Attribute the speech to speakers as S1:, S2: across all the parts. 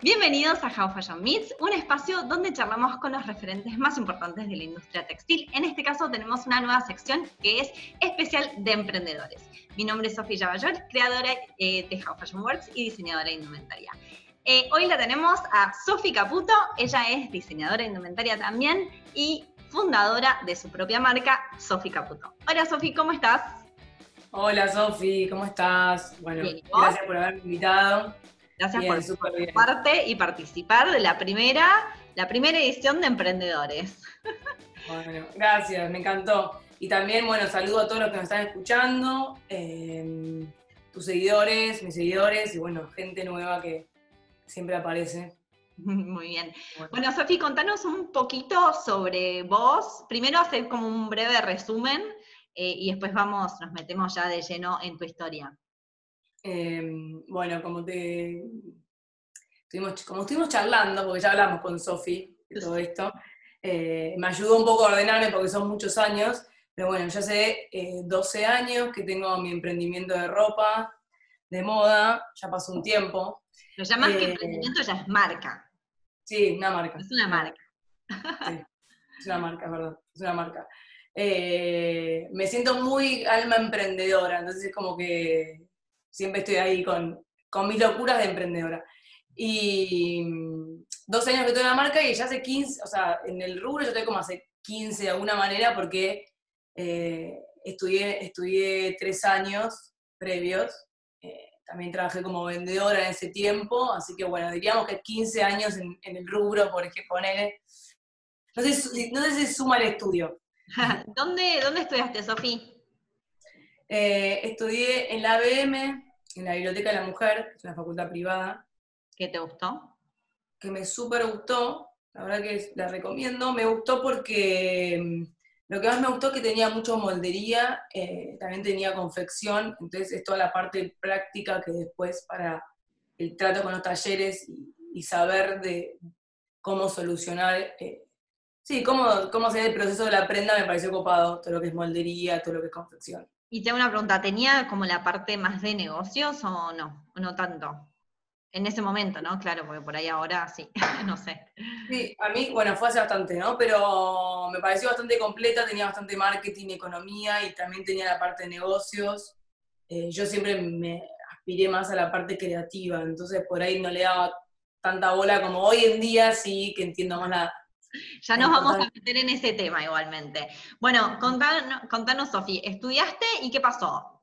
S1: Bienvenidos a How Fashion Meets, un espacio donde charlamos con los referentes más importantes de la industria textil. En este caso tenemos una nueva sección que es especial de emprendedores. Mi nombre es Sofía Yavayor, creadora eh, de How Fashion Works y diseñadora de indumentaria. Eh, hoy la tenemos a Sofi Caputo, ella es diseñadora de indumentaria también y fundadora de su propia marca, Sofi Caputo. Hola Sofi, ¿cómo estás?
S2: Hola Sofi, ¿cómo estás? Bueno, gracias por haberme invitado.
S1: Gracias por parte y participar de la primera, la primera edición de Emprendedores.
S2: Bueno, gracias, me encantó. Y también, bueno, saludo a todos los que nos están escuchando, em, tus seguidores, mis seguidores y bueno, gente nueva que siempre aparece.
S1: Muy bien. Bueno, Sofi, contanos un poquito sobre vos. Primero hacer como un breve resumen eh, y después vamos, nos metemos ya de lleno en tu historia.
S2: Em, bueno, como te estuvimos, como estuvimos charlando, porque ya hablamos con Sofi de todo esto, eh, me ayudó un poco a ordenarme porque son muchos años, pero bueno, ya hace 12 años que tengo mi emprendimiento de ropa, de moda, ya pasó un tiempo.
S1: Lo llamas que eh, emprendimiento ya es marca.
S2: Sí, una marca.
S1: Es una marca.
S2: es una marca, es verdad, es una marca. Eh, me siento muy alma emprendedora, entonces es como que siempre estoy ahí con, con mis locuras de emprendedora. Y mm, dos años que en la marca y ya hace 15, o sea, en el rubro yo estoy como hace 15 de alguna manera porque eh, estudié, estudié tres años previos. Eh, también trabajé como vendedora en ese tiempo, así que bueno, diríamos que 15 años en, el rubro, por ejemplo, poner. No sé, no sé suma el estudio.
S1: ¿Dónde, ¿Dónde estudiaste, Sofía?
S2: Eh, estudié en la ABM, en la Biblioteca de la Mujer, que es una facultad privada.
S1: ¿Qué te gustó?
S2: Que me súper gustó, la verdad que la recomiendo. Me gustó porque mm, lo que más me gustó es que tenía mucho moldería, eh, también tenía confección, entonces es toda la parte práctica que después para el trato con los talleres y, saber de cómo solucionar, eh, sí, cómo, cómo hacer el proceso de la prenda me pareció copado, todo lo que es moldería, todo lo que es confección.
S1: Y tengo una pregunta, ¿tenía como la parte más de negocios o no? ¿O no tanto? En ese momento, ¿no? Claro, porque por ahí ahora sí, no sé.
S2: Sí, a mí, bueno, fue hace bastante, ¿no? Pero me pareció bastante completa, tenía bastante marketing, economía y también tenía la parte de negocios. Eh, yo siempre me aspiré más a la parte creativa, entonces por ahí no le daba tanta bola como hoy en día, sí, que entiendo más la,
S1: ya nos vamos a meter en ese tema igualmente. Bueno, contanos, contanos Sofi, ¿estudiaste y qué pasó?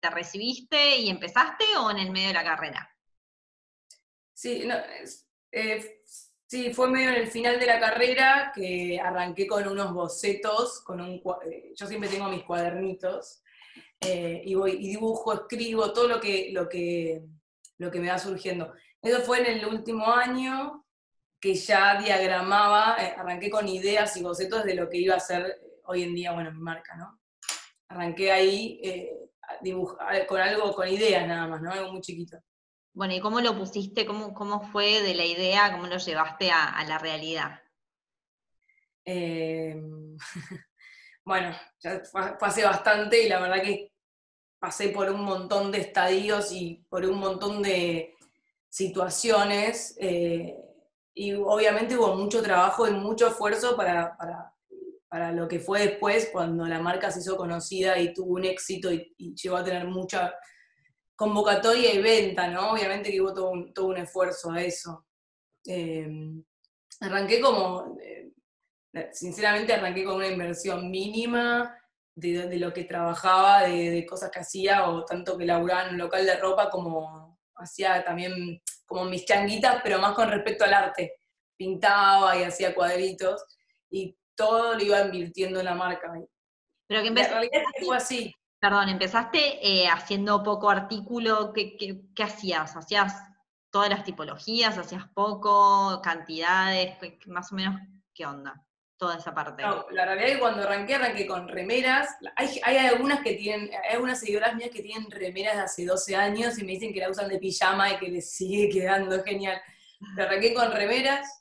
S1: ¿Te recibiste y empezaste o en el medio de la carrera?
S2: Sí, eh, sí, fue medio en el final de la carrera que arranqué con unos bocetos, con un, eh, yo siempre tengo mis cuadernitos, eh, y voy y dibujo, escribo, todo lo que, lo, que, lo que me va surgiendo. Eso fue en el último año, que ya diagramaba, eh, arranqué con ideas y bocetos de lo que iba a ser hoy en día, bueno, mi marca, ¿no? Arranqué ahí eh, con algo, con ideas nada más, ¿no? Algo muy chiquito.
S1: Bueno, ¿y cómo lo pusiste? ¿Cómo, cómo fue de la idea? ¿Cómo lo llevaste a, la realidad?
S2: Bueno, ya pasé bastante y la verdad que pasé por un montón de estadios y por un montón de situaciones. Eh, y obviamente hubo mucho trabajo y mucho esfuerzo para, para, lo que fue después, cuando la marca se hizo conocida y tuvo un éxito y, llegó a tener mucha convocatoria y venta, ¿no? Obviamente que hubo todo un, todo un esfuerzo a eso. Em, arranqué como, eh, sinceramente arranqué con una inversión mínima de, lo que trabajaba, de, de, cosas que hacía, o tanto que laburaba en un local de ropa como hacía también como mis changuitas, pero más con respecto al arte. Pintaba y hacía cuadritos y todo lo iba invirtiendo en la marca.
S1: Pero que empezaste, fue así. Perdón, empezaste eh, haciendo poco artículo, ¿qué, qué, hacías? ¿Hacías todas las tipologías? ¿Hacías poco? ¿Cantidades? Más o menos, ¿qué onda? Toda esa parte.
S2: No, la realidad es que cuando arranqué, arranqué con remeras. Hay, hay algunas que tienen, hay algunas seguidoras mías que tienen remeras de hace 12 años y me dicen que la usan de pijama y que les sigue quedando genial. Pero arranqué con remeras,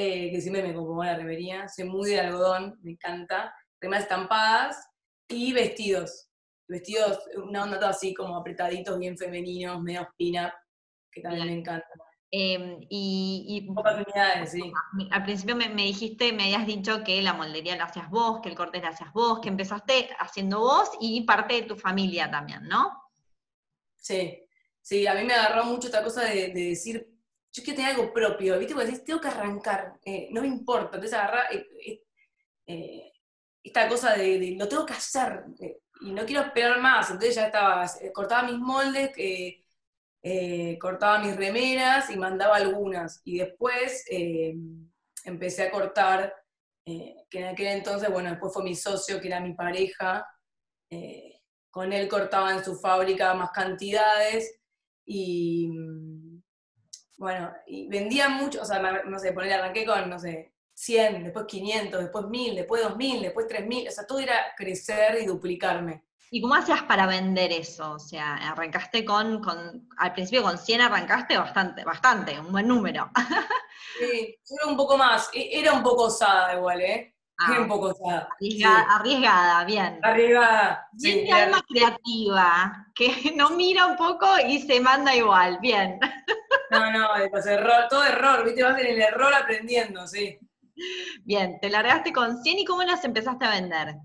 S2: eh, que siempre me compone la remería. Soy muy de algodón, me encanta. Remeras estampadas y vestidos. Vestidos, una onda todo así como apretaditos, bien femeninos, medio pin que también me encanta.
S1: Em, y,
S2: Oportunidades, sí.
S1: Al principio me, dijiste, me habías dicho que la moldería la hacías vos, que el corte la hacías vos, que empezaste haciendo vos y parte de tu familia también, ¿no?
S2: Sí, sí, a mí me agarró mucho esta cosa de, decir, yo quiero tener algo propio, ¿viste? Porque decís, tengo que arrancar, eh, no me importa, entonces agarra eh, eh, esta cosa de, de, lo tengo que hacer y no quiero esperar más, entonces ya estaba, cortaba mis moldes, eh, cortaba mis remeras y mandaba algunas. Y después eh, empecé a cortar, eh, que en aquel entonces, bueno, después fue mi socio, que era mi pareja. con él cortaba en su fábrica más cantidades y, bueno, y vendía mucho, o sea, no sé, poner, arranqué con, no sé, 100, después 500, después 1000, después 2000, después 3000, o sea, todo era crecer y duplicarme.
S1: ¿Y cómo hacías para vender eso? O sea, arrancaste con, al principio con 100 arrancaste bastante, bastante, un buen número.
S2: sí, era un poco más, e, era un poco osada igual, ¿eh? Ah, un poco osada.
S1: Arriesgada, bien.
S2: Arriesgada.
S1: Bien alma creativa, que no mira un poco y se manda igual, bien.
S2: No, no, error, todo error, viste, vas en el error aprendiendo, sí.
S1: Bien, te largaste con 100 y ¿cómo las empezaste a vender?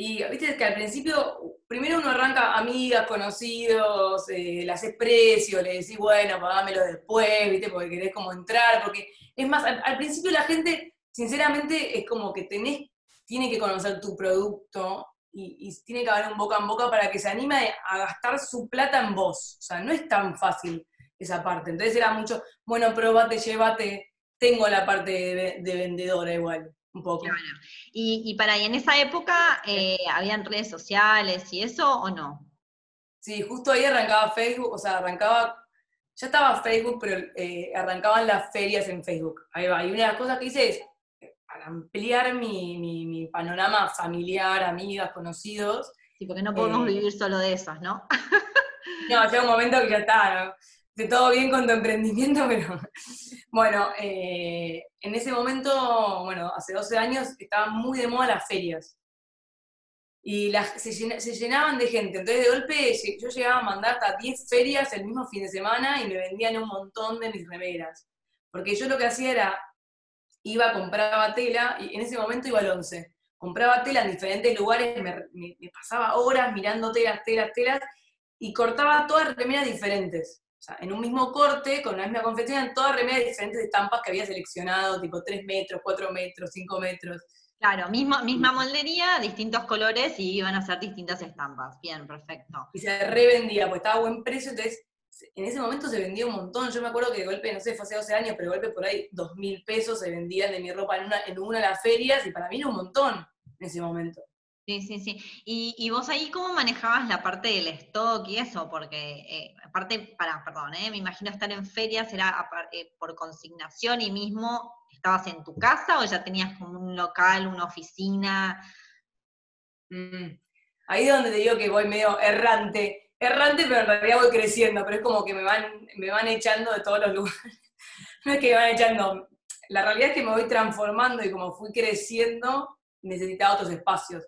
S2: Y viste que al principio, primero uno arranca amigas, conocidos, eh, le haces precio, le decís, bueno, pagámelo después, viste, porque querés como entrar, porque es más, al, principio la gente, sinceramente, es como que tenés, tiene que conocer tu producto y, tiene que haber un boca en boca para que se anime a gastar su plata en vos. O sea, no es tan fácil esa parte. Entonces era mucho, bueno, probate, llévate, tengo la parte de, de vendedora igual un poco.
S1: Y, para ahí, en esa época, eh, ¿habían redes sociales y eso o no?
S2: Sí, justo ahí arrancaba Facebook, o sea, arrancaba, ya estaba Facebook, pero eh, arrancaban las ferias en Facebook. Ahí va. Y una de las cosas que hice es, para ampliar mi, panorama familiar, amigas, conocidos.
S1: Sí, porque no podemos eh, vivir solo de esos, ¿no?
S2: no, llega un momento que ya está, ¿no? de todo bien con tu emprendimiento, pero bueno, eh, en ese momento, bueno, hace 12 años estaban muy de moda las ferias. Y las, se, llenaban de gente. Entonces, de golpe, yo llegaba a mandar hasta 10 ferias el mismo fin de semana y me vendían un montón de mis remeras. Porque yo lo que hacía era, iba, compraba tela, y en ese momento iba al 11. Compraba tela en diferentes lugares, me, me pasaba horas mirando telas, telas, telas, y cortaba todas remeras diferentes. O sea, en un mismo corte, con la misma confección, todas remeras diferentes estampas que había seleccionado, tipo 3 metros, 4 metros, 5 metros.
S1: Claro, misma, misma moldería, distintos colores y iban a ser distintas estampas. Bien, perfecto.
S2: Y se revendía, pues estaba a buen precio, entonces en ese momento se vendía un montón. Yo me acuerdo que de golpe, no sé, fue hace 12 años, pero de golpe por ahí 2 mil pesos se vendían de mi ropa en una, en una de las ferias y para mí era un montón en ese momento.
S1: Sí, sí, sí. ¿Y, vos ahí cómo manejabas la parte del stock y eso? Porque, eh, aparte, para, perdón, eh, me imagino estar en ferias era eh, por consignación y mismo estabas en tu casa o ya tenías como un local, una oficina.
S2: Mm. Ahí es donde te digo que voy medio errante. Errante, pero en realidad voy creciendo, pero es como que me van, me van echando de todos los lugares. no es que me van echando. La realidad es que me voy transformando y como fui creciendo, necesitaba otros espacios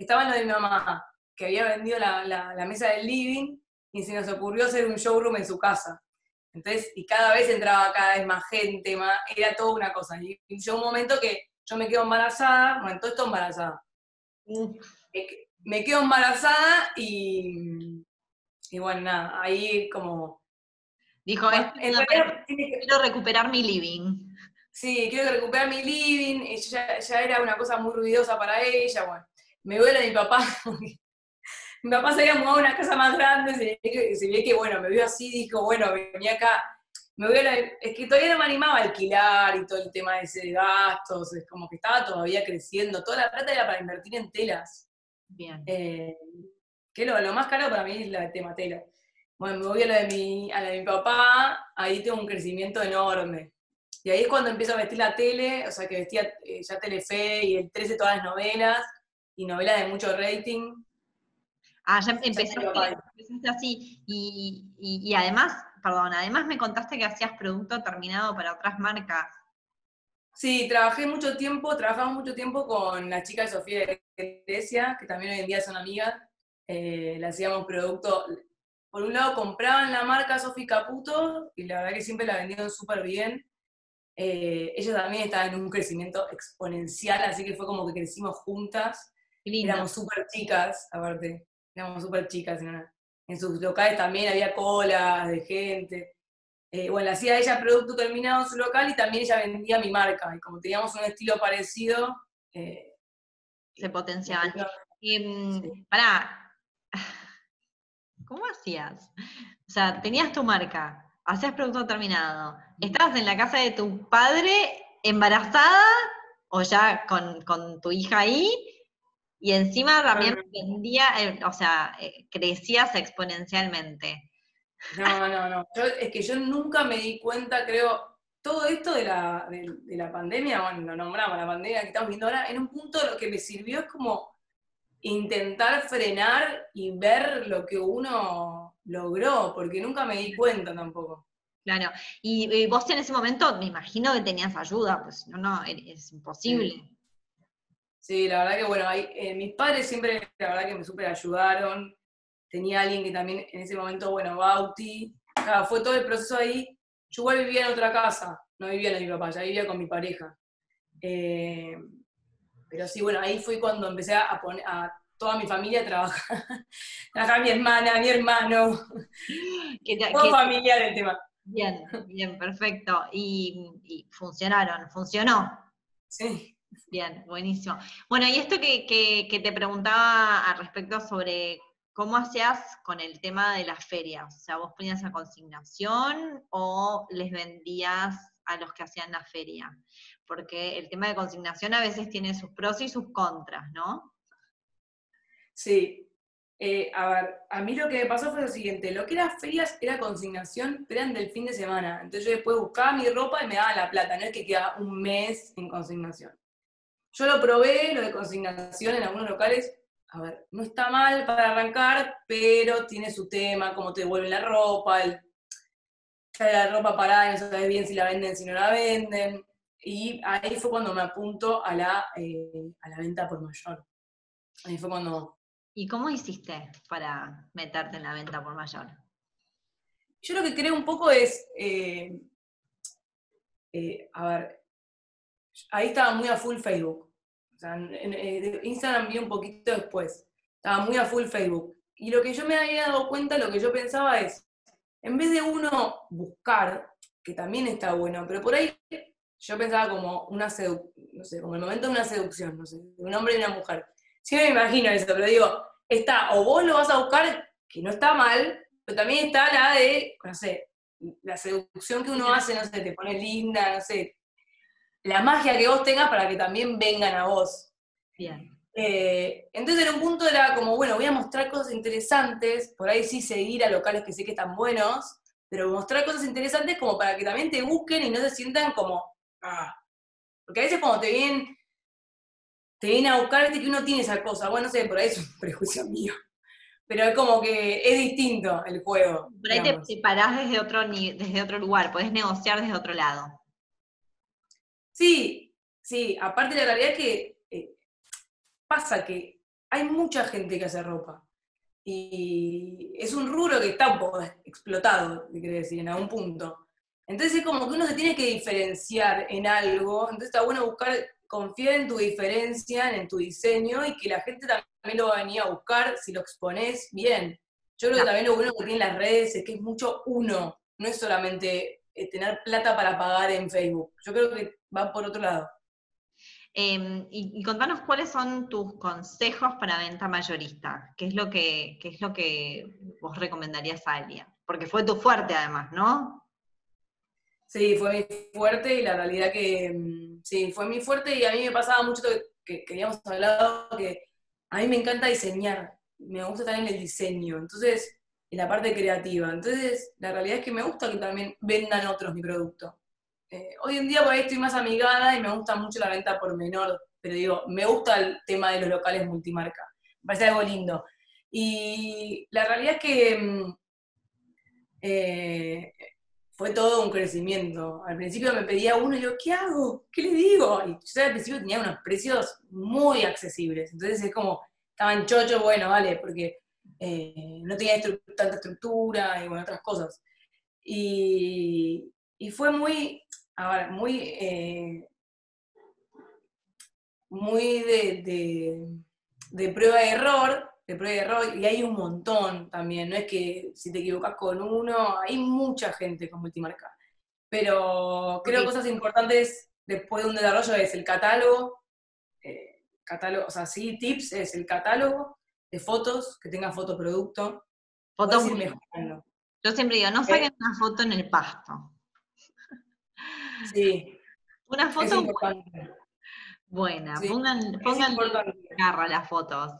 S2: estaba en lo de mi mamá, que había vendido la, mesa del living y se nos ocurrió hacer un showroom en su casa. Entonces, y cada vez entraba cada vez más gente, más, era toda una cosa. Y yo un momento que yo me quedo embarazada, bueno, todo esto embarazada. Me quedo embarazada y, y bueno, nada, ahí como...
S1: Dijo, quiero recuperar mi living.
S2: Sí, quiero recuperar mi living, ya, ya era una cosa muy ruidosa para ella, bueno me duele mi papá. mi papá se había mudado a una casa más grande, se ve que, bueno, me vio así, dijo, bueno, venía acá, me voy es que todavía no me animaba a alquilar y todo el tema ese de gastos, es como que estaba todavía creciendo, toda la plata era para invertir en telas.
S1: Bien.
S2: Eh, que lo, lo, más caro para mí es la tema tela. Bueno, me voy a la de mi, a la de mi papá, ahí tengo un crecimiento enorme. Y ahí es cuando empiezo a vestir la tele, o sea que vestía eh, ya Telefe y el 13 todas las novelas, y novela de mucho rating.
S1: Ah, ya empezaste, así. Y, además, perdón, además me contaste que hacías producto terminado para otras marcas.
S2: Sí, trabajé mucho tiempo, trabajamos mucho tiempo con la chica de Sofía de Grecia, que también hoy en día son amigas. Eh, le hacíamos producto, por un lado compraban la marca Sofi Caputo, y la verdad que siempre la vendieron súper bien. Eh, ella también estaba en un crecimiento exponencial, así que fue como que crecimos juntas. Éramos súper chicas, aparte, éramos súper chicas. En, sus locales también había colas de gente. Eh, bueno, hacía ella producto terminado en su local y también ella vendía mi marca. Y como teníamos un estilo parecido... Eh,
S1: Se potenciaban. Y, Pará, ¿cómo hacías? O sea, tenías tu marca, hacías producto terminado, estabas en la casa de tu padre embarazada o ya con, tu hija ahí, y encima también vendía, eh, o sea, eh, crecías exponencialmente.
S2: No, no, no. es que yo nunca me di cuenta, creo, todo esto de la, de la pandemia, bueno, lo nombramos, la pandemia que estamos viendo ahora, en un punto lo que me sirvió es como intentar frenar y ver lo que uno logró, porque nunca me di cuenta tampoco.
S1: Claro, y, vos en ese momento me imagino que tenías ayuda, pues no, no, es imposible.
S2: Sí, la verdad que bueno, eh, mis padres siempre, la verdad que me super ayudaron, tenía alguien que también en ese momento, bueno, Bauti, fue todo el proceso ahí, yo igual vivía en otra casa, no vivía en mi papá, ya vivía con mi pareja. Eh, pero sí, bueno, ahí fue cuando empecé a poner a toda mi familia a trabajar. Trabajar mi hermana, mi hermano. Todo familiar el tema.
S1: Bien, bien, perfecto. Y, funcionaron, funcionó.
S2: Sí.
S1: Bien, buenísimo. Bueno, y esto que, te preguntaba al respecto sobre cómo hacías con el tema de las ferias. O sea, vos ponías a consignación o les vendías a los que hacían la feria porque el tema de consignación a veces tiene sus pros y sus contras, ¿no?
S2: Sí. Eh, a ver, a mí lo que me pasó fue lo siguiente, lo que era ferias era consignación, pero eran del fin de semana. Entonces yo después buscaba mi ropa y me daba la plata, no es que queda un mes en consignación. Yo lo probé, lo de consignación en algunos locales, a ver, no está mal para arrancar, pero tiene su tema, cómo te devuelven la ropa, el, la ropa parada y no sabes bien si la venden, si no la venden. Y ahí fue cuando me apunto a la, eh, a la venta por mayor. Ahí fue cuando...
S1: ¿Y cómo hiciste para meterte en la venta por mayor?
S2: Yo lo que creo un poco es, eh, eh, a ver, ahí estaba muy a full Facebook. O sea, en, Instagram vi un poquito después. Estaba muy a full Facebook. Y lo que yo me había dado cuenta, lo que yo pensaba es, en vez de uno buscar, que también está bueno, pero por ahí yo pensaba como una seducción, no sé, como el momento de una seducción, no sé, de un hombre y una mujer. Sí me imagino eso, pero digo, está, o vos lo vas a buscar, que no está mal, pero también está la de, no sé, la seducción que uno hace, no sé, te pone linda, no sé, la magia que vos tengas para que también vengan a vos.
S1: Bien.
S2: Eh, entonces en un punto era como, bueno, voy a mostrar cosas interesantes, por ahí sí seguir a locales que sé que están buenos, pero mostrar cosas interesantes como para que también te busquen y no se sientan como, ah. Porque a veces cuando te vienen, te vienen a buscar, que uno tiene esa cosa. Bueno, no sé, por ahí es un prejuicio mío. Pero es como que es distinto el juego.
S1: Por ahí te, parás desde otro, desde otro lugar, podés negociar desde otro lado.
S2: Sí, sí. Aparte la realidad es que eh, pasa que hay mucha gente que hace ropa. Y es un rubro que está un poco explotado, quiere decir, en algún punto. Entonces es como que uno se tiene que diferenciar en algo, entonces está bueno buscar, confiar en tu diferencia, en tu diseño y que la gente también lo va a venir a buscar si lo expones bien. Yo creo que también lo bueno que tienen las redes es que es mucho uno, no es solamente eh, tener plata para pagar en Facebook. Yo creo que va por otro lado.
S1: Em, y, contanos cuáles son tus consejos para venta mayorista. ¿Qué es lo que, qué es lo que vos recomendarías a alguien? Porque fue tu fuerte además, ¿no?
S2: Sí, fue mi fuerte y la realidad que mm, sí, fue mi fuerte y a mí me pasaba mucho que, que habíamos hablado que a mí me encanta diseñar, me gusta también el diseño, entonces, en la parte creativa. Entonces, la realidad es que me gusta que también vendan otros mi producto. Eh, hoy en día por ahí estoy más amigada y me gusta mucho la venta por menor, pero digo, me gusta el tema de los locales multimarca, me parece algo lindo. Y la realidad es que mm, eh, fue todo un crecimiento. Al principio me pedía uno y yo, ¿qué hago? ¿Qué le digo? Y yo al principio tenía unos precios muy accesibles. Entonces es como, estaban chochos, bueno, vale, porque eh, no tenía tanta estructura y bueno, otras cosas. Y, fue muy, muy, eh, muy de, prueba y error, de prueba y error, y hay un montón también, no es que si te equivocas con uno, hay mucha gente con multimarca. Pero creo que cosas importantes después de un desarrollo es el catálogo, eh, catálogo, o sea, sí, tips es el catálogo de fotos, que tenga fotoproducto.
S1: Fotos mejorando. Yo siempre digo, no saquen una foto en el pasto.
S2: Sí.
S1: Una foto buena. Pongan, pongan garra las fotos.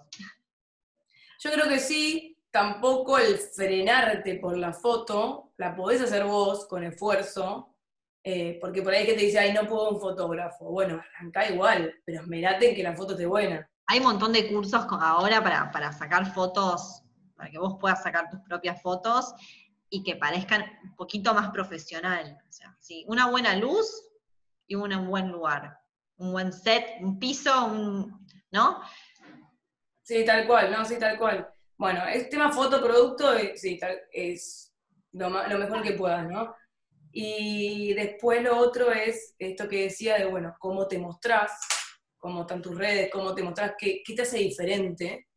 S2: Yo creo que sí, tampoco el frenarte por la foto, la podés hacer vos con esfuerzo, eh, porque por ahí que te dice, ay, no puedo un fotógrafo. Bueno, arranca igual, pero esmerate que la foto esté buena.
S1: Hay un montón de cursos ahora para, para sacar fotos, para que vos puedas sacar tus propias fotos y que parezcan un poquito más profesional. O sea, sí, una buena luz y un buen lugar. Un buen set, un piso, un, ¿no?
S2: Sí, tal cual, ¿no? Sí, tal cual. Bueno, el tema foto, producto, eh, sí, es lo, mejor que puedas, ¿no? Y después lo otro es esto que decía de, bueno, cómo te mostrás, cómo están tus redes, cómo te mostrás, qué, qué te hace diferente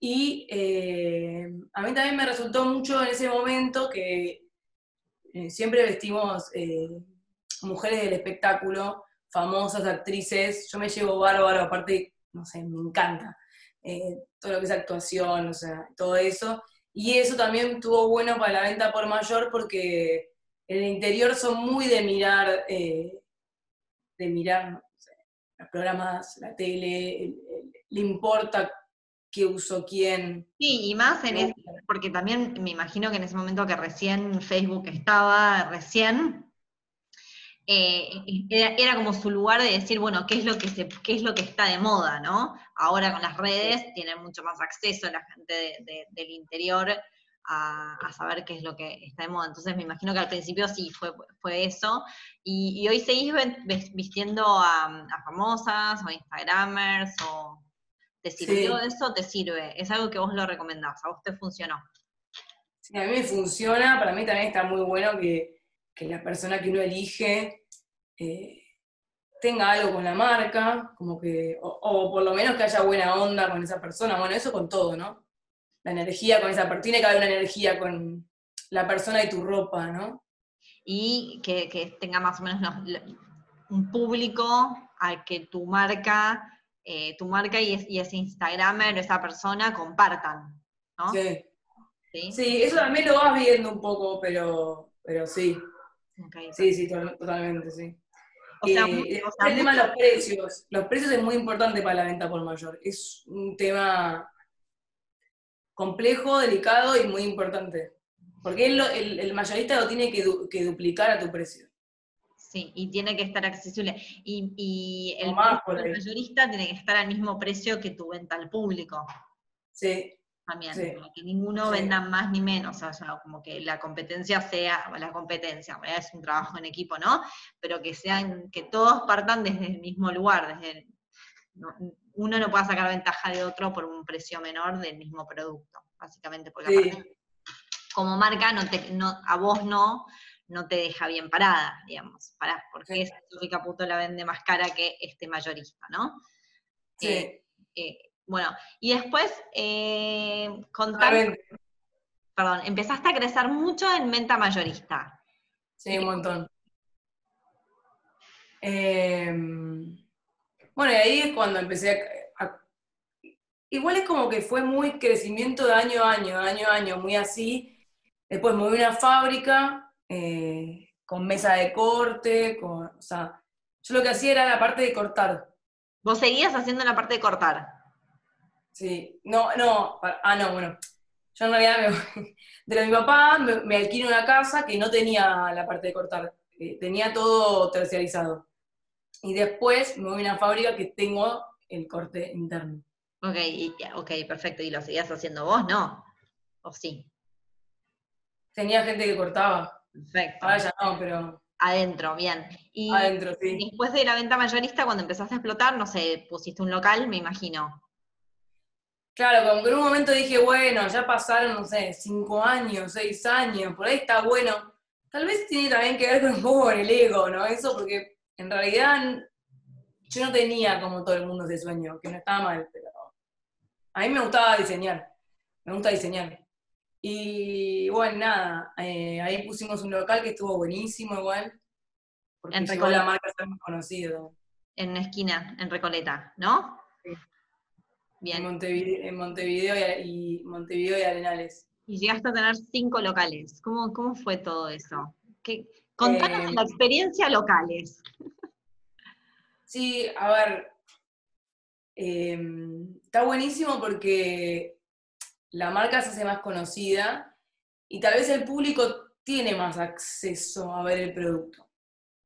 S2: y eh, a mí también me resultó mucho en ese momento que eh, siempre vestimos mujeres del espectáculo, famosas actrices, yo me llevo bárbaro, aparte, no sé, me encanta todo lo que es actuación, o sea, todo eso. Y eso también tuvo bueno para la venta por mayor porque en el interior son muy de mirar, de mirar los programas, la tele, le importa qué usó quién.
S1: Sí, y más en ese, porque también me imagino que en ese momento que recién Facebook estaba, recién, eh, era, como su lugar de decir, bueno, ¿qué es, lo que se, qué es lo que está de moda, ¿no? Ahora con las redes tienen mucho más acceso la gente del interior a, saber qué es lo que está de moda. Entonces me imagino que al principio sí fue, fue eso. Y, hoy seguís vistiendo a, a famosas o Instagramers o ¿Te sirvió eso? ¿Te sirve? ¿Es algo que vos lo recomendás? ¿A vos te funcionó?
S2: Sí, a mí me funciona. Para mí también está muy bueno que, la persona que uno elige eh, tenga algo con la marca, como que, o, por lo menos que haya buena onda con esa persona. Bueno, eso con todo, ¿no? La energía con esa persona. Tiene que haber una energía con la persona y tu ropa, ¿no?
S1: Y que, tenga más o menos un público al que tu marca eh, tu marca y, ese Instagramer, esa persona, compartan, ¿no?
S2: Sí. sí. eso también lo vas viendo un poco, pero, pero sí. Sí, sí, totalmente, sí. O sea, eh, el tema de los precios. Los precios es muy importante para la venta por mayor. Es un tema complejo, delicado y muy importante. Porque el, mayorista lo tiene que duplicar a tu precio.
S1: Sí, y tiene que estar accesible. Y, el, mayorista tiene que estar al mismo precio que tu venta al público.
S2: Sí.
S1: También, que ninguno venda más ni menos, o sea, como que la competencia sea, la competencia, es un trabajo en equipo, ¿no? Pero que sean, que todos partan desde el mismo lugar, desde uno no puede sacar ventaja de otro por un precio menor del mismo producto, básicamente, porque como marca no te, no, a vos no, no te deja bien parada, digamos, para, porque esa Sofía Caputo la vende más cara que este mayorista, ¿no?
S2: Sí. Eh,
S1: eh, bueno, y después, eh, contar, perdón, empezaste a crecer mucho en venta mayorista.
S2: Sí, un montón. Em, bueno, y ahí es cuando empecé a, Igual es como que fue muy crecimiento de año a año, año a año, muy así. Después moví una fábrica, eh, con mesa de corte, con, o sea, yo lo que hacía era la parte de cortar.
S1: ¿Vos seguías haciendo la parte de cortar?
S2: Sí, no, no, ah, no, bueno, yo en realidad de mi papá me, me alquilé una casa que no tenía la parte de cortar, eh, tenía todo terciarizado. Y después me voy a una fábrica que tengo el corte interno.
S1: Ok, ok, perfecto. ¿Y lo seguías haciendo vos? No. ¿O sí?
S2: Tenía gente que cortaba.
S1: Perfecto.
S2: Ahora ya no, pero.
S1: Adentro, bien. Y
S2: Adentro, sí.
S1: después de la venta mayorista, cuando empezaste a explotar, no sé, pusiste un local, me imagino.
S2: Claro, como que en un momento dije, bueno, ya pasaron, no sé, cinco años, seis años, por ahí está bueno. Tal vez tiene también que ver con un poco con el ego, ¿no? Eso porque en realidad yo no tenía como todo el mundo ese sueño, que no estaba mal, pero a mí me gustaba diseñar, me gusta diseñar. Y bueno, nada, eh, ahí pusimos un local que estuvo buenísimo igual, porque en llegó la marca ser más conocido.
S1: En una esquina, en Recoleta, ¿no?
S2: Bien. En Montevideo, y, Montevideo y Arenales.
S1: Y llegaste a tener cinco locales. ¿Cómo, cómo fue todo eso? ¿Qué, contanos la eh, experiencia locales.
S2: Sí, a ver, em, está buenísimo porque la marca se hace más conocida y tal vez el público tiene más acceso a ver el producto.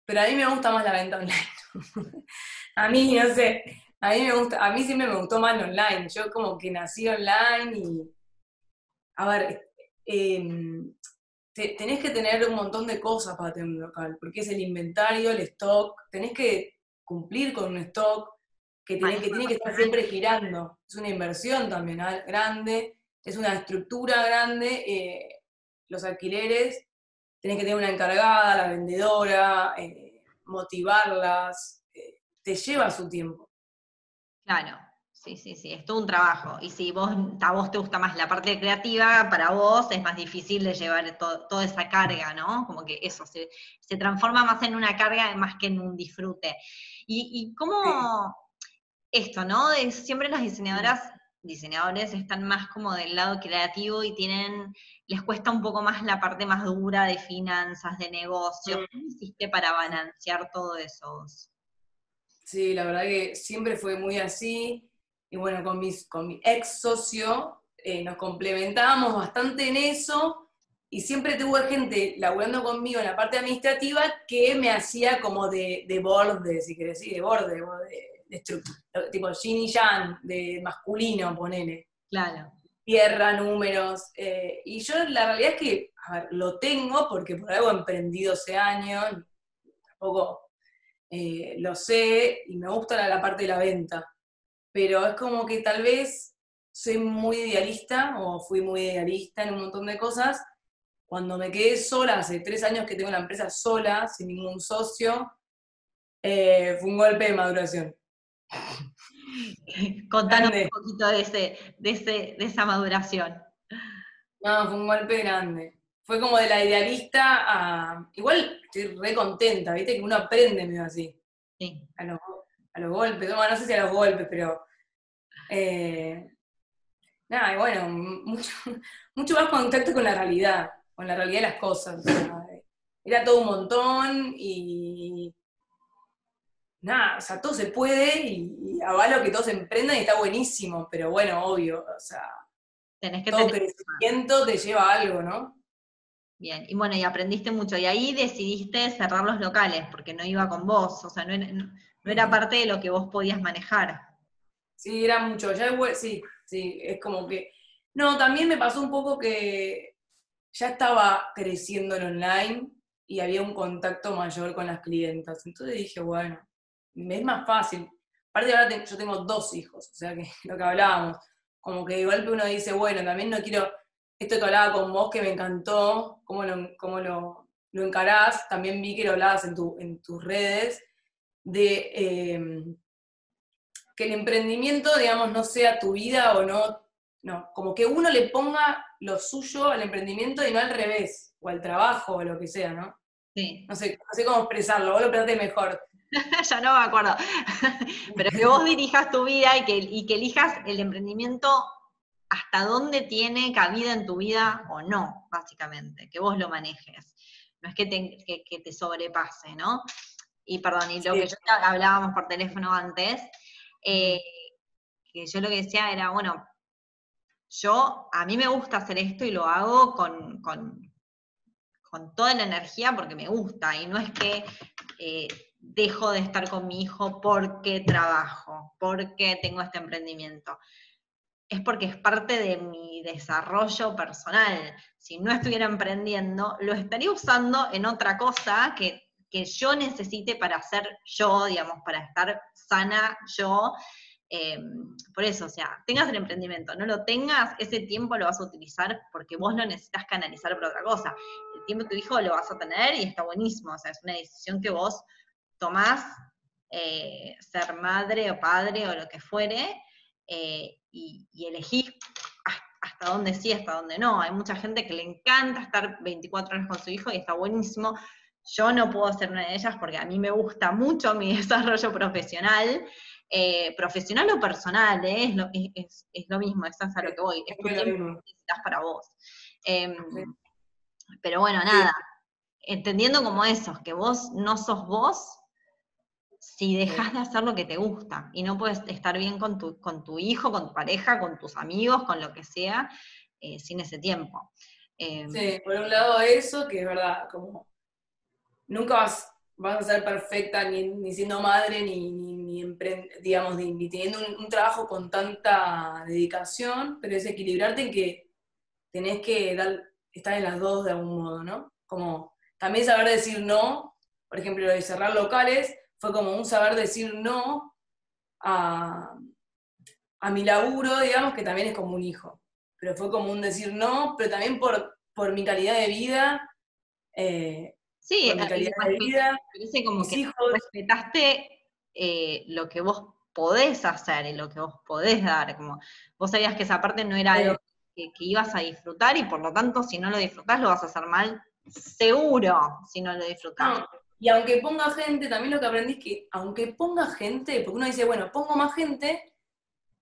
S2: Pero a mí me gusta más la venta online. a mí, no sé, a mí me gusta, a mí siempre me gustó más online. Yo como que nací online y, a ver, em, tenés que tener un montón de cosas para tener un local, porque es el inventario, el stock, tenés que cumplir con un stock que tiene, que, tiene que estar siempre girando. Es una inversión también ¿ah? grande, es una estructura grande. Eh, los alquileres, tenés que tener una encargada, la vendedora, eh, motivarlas, eh, te lleva su tiempo.
S1: Claro, sí, sí, sí, es todo un trabajo. Y si vos, a vos te gusta más la parte creativa, para vos es más difícil de llevar toda esa carga, ¿no? Como que eso se, transforma más en una carga más que en un disfrute. Y, y cómo esto, ¿no? siempre las diseñadoras, diseñadores están más como del lado creativo y tienen, les cuesta un poco más la parte más dura de finanzas, de negocio. ¿Cómo hiciste para balancear todo eso?
S2: Sí, la verdad que siempre fue muy así. Y bueno, con, mis, con mi ex socio eh, nos complementábamos bastante en eso. Y siempre tuve gente laburando conmigo en la parte administrativa que me hacía como de, de borde, si querés decir, de borde, de, de, tipo Yin y Yang, de masculino, ponele.
S1: Claro.
S2: Tierra, números. Eh, y yo la realidad es que, a ver, lo tengo porque por algo he emprendido hace años, tampoco eh, lo sé y me gusta la, parte de la venta, pero es como que tal vez soy muy idealista o fui muy idealista en un montón de cosas. Cuando me quedé sola, hace tres años que tengo la empresa sola, sin ningún socio, eh, fue un golpe de maduración.
S1: Contanos un poquito de, ese, de, ese, de esa maduración.
S2: No, fue un golpe grande fue como de la idealista a. Igual estoy re contenta, ¿viste? Que uno aprende medio así.
S1: Sí.
S2: A los, golpes, no, sé si a los golpes, pero. Eh, nada, y bueno, mucho, mucho más contacto con la realidad, con la realidad de las cosas. era todo un montón y. Nada, o sea, todo se puede y, avalo que todos emprendan y está buenísimo, pero bueno, obvio, o sea.
S1: Tenés que
S2: todo crecimiento te lleva a algo, ¿no?
S1: Bien, y bueno, y aprendiste mucho, y ahí decidiste cerrar los locales, porque no iba con vos, o sea, no era, parte de lo que vos podías manejar.
S2: Sí, era mucho, ya sí, sí, es como que... No, también me pasó un poco que ya estaba creciendo en online y había un contacto mayor con las clientas, entonces dije, bueno, es más fácil. Aparte ahora yo tengo dos hijos, o sea que lo que hablábamos, como que igual uno dice, bueno, también no quiero esto que hablaba con vos que me encantó, cómo lo, cómo lo, lo encarás, también vi que lo hablabas en, tu, en tus redes, de em, que el emprendimiento, digamos, no sea tu vida o no, no, como que uno le ponga lo suyo al emprendimiento y no al revés, o al trabajo, o lo que sea, ¿no?
S1: Sí.
S2: No sé, no sé cómo expresarlo, vos lo pensaste mejor.
S1: ya no me acuerdo. Pero que vos dirijas tu vida y que, y que elijas el emprendimiento hasta dónde tiene cabida en tu vida o no, básicamente, que vos lo manejes. No es que te, que, te sobrepase, ¿no? Y perdón, y lo que yo hablábamos por teléfono antes, eh, que yo lo que decía era, bueno, yo, a mí me gusta hacer esto y lo hago con, con, toda la energía porque me gusta, y no es que eh, dejo de estar con mi hijo porque trabajo, porque tengo este emprendimiento es porque es parte de mi desarrollo personal. Si no estuviera emprendiendo, lo estaría usando en otra cosa que, yo necesite para ser yo, digamos, para estar sana yo, Em, por eso, o sea, tengas el emprendimiento, no lo tengas, ese tiempo lo vas a utilizar porque vos lo necesitas canalizar por otra cosa. El tiempo de tu hijo lo vas a tener y está buenísimo, o sea, es una decisión que vos tomás, eh, ser madre o padre o lo que fuere, eh, y, y, elegís hasta dónde sí, hasta dónde no. Hay mucha gente que le encanta estar 24 horas con su hijo y está buenísimo. Yo no puedo ser una de ellas porque a mí me gusta mucho mi desarrollo profesional eh, profesional o personal, ¿eh? es, lo, es, es, lo, mismo, es a lo que voy, es tu tiempo que necesitas para vos. Em, pero bueno, nada, entendiendo como eso, que vos no sos vos si dejas de hacer lo que te gusta y no puedes estar bien con tu, con tu hijo, con tu pareja, con tus amigos, con lo que sea, eh, sin ese tiempo.
S2: Em, sí, por un lado eso, que es verdad, como nunca vas, vas a ser perfecta ni, siendo madre, ni, digamos, ni, teniendo un, trabajo con tanta dedicación, pero es equilibrarte en que tenés que dar, estar en las dos de algún modo, ¿no? Como también saber decir no, por ejemplo, lo de cerrar locales, fue como un saber decir no a, mi laburo, digamos, que también es como un hijo. Pero fue como un decir no, pero también por, por mi calidad de vida.
S1: Eh, sí, por mi calidad de vida. Parece como que respetaste eh, lo que vos podés hacer y lo que vos podés dar. Como vos sabías que esa parte no era algo que, ibas a disfrutar y por lo tanto si no lo disfrutás lo vas a hacer mal, seguro, si no lo disfrutás.
S2: Y aunque ponga gente, también lo que aprendí es que aunque ponga gente, porque uno dice, bueno, pongo más gente,